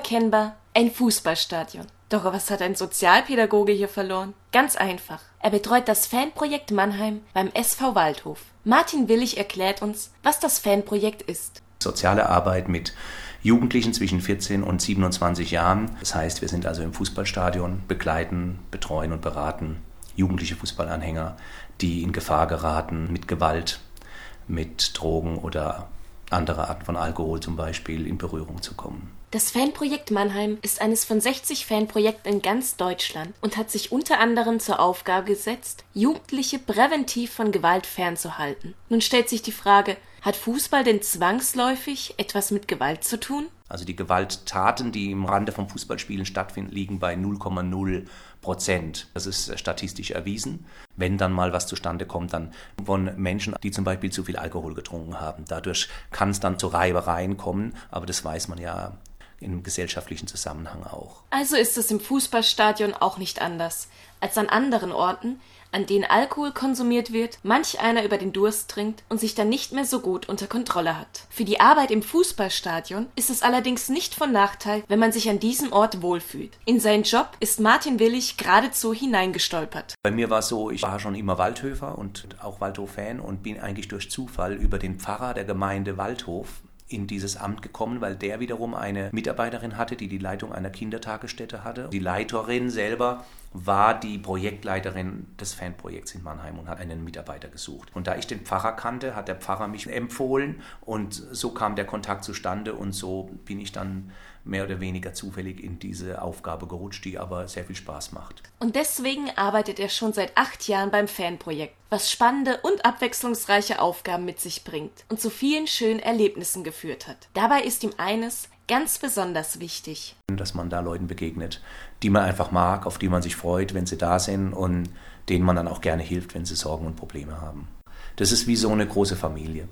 unverkennbar ein Fußballstadion. Doch was hat ein Sozialpädagoge hier verloren? Ganz einfach. Er betreut das Fanprojekt Mannheim beim SV Waldhof. Martin Willig erklärt uns, was das Fanprojekt ist. Soziale Arbeit mit Jugendlichen zwischen 14 und 27 Jahren. Das heißt, wir sind also im Fußballstadion, begleiten, betreuen und beraten jugendliche Fußballanhänger, die in Gefahr geraten mit Gewalt, mit Drogen oder andere Arten von Alkohol zum Beispiel in Berührung zu kommen. Das Fanprojekt Mannheim ist eines von 60 Fanprojekten in ganz Deutschland und hat sich unter anderem zur Aufgabe gesetzt, Jugendliche präventiv von Gewalt fernzuhalten. Nun stellt sich die Frage, hat Fußball denn zwangsläufig etwas mit Gewalt zu tun? Also die Gewalttaten, die im Rande von Fußballspielen stattfinden, liegen bei 0,0 Prozent. Das ist statistisch erwiesen. Wenn dann mal was zustande kommt, dann von Menschen, die zum Beispiel zu viel Alkohol getrunken haben. Dadurch kann es dann zu Reibereien kommen, aber das weiß man ja im gesellschaftlichen Zusammenhang auch. Also ist es im Fußballstadion auch nicht anders als an anderen Orten, an denen Alkohol konsumiert wird, manch einer über den Durst trinkt und sich dann nicht mehr so gut unter Kontrolle hat. Für die Arbeit im Fußballstadion ist es allerdings nicht von Nachteil, wenn man sich an diesem Ort wohlfühlt. In seinen Job ist Martin Willig geradezu hineingestolpert. Bei mir war es so, ich war schon immer Waldhöfer und auch Waldhof-Fan und bin eigentlich durch Zufall über den Pfarrer der Gemeinde Waldhof in dieses Amt gekommen, weil der wiederum eine Mitarbeiterin hatte, die die Leitung einer Kindertagesstätte hatte. Die Leiterin selber war die Projektleiterin des Fanprojekts in Mannheim und hat einen Mitarbeiter gesucht. Und da ich den Pfarrer kannte, hat der Pfarrer mich empfohlen und so kam der Kontakt zustande und so bin ich dann mehr oder weniger zufällig in diese Aufgabe gerutscht, die aber sehr viel Spaß macht. Und deswegen arbeitet er schon seit acht Jahren beim Fanprojekt, was spannende und abwechslungsreiche Aufgaben mit sich bringt und zu vielen schönen Erlebnissen geführt hat. Dabei ist ihm eines ganz besonders wichtig. Dass man da Leuten begegnet, die man einfach mag, auf die man sich freut, wenn sie da sind und denen man dann auch gerne hilft, wenn sie Sorgen und Probleme haben. Das ist wie so eine große Familie.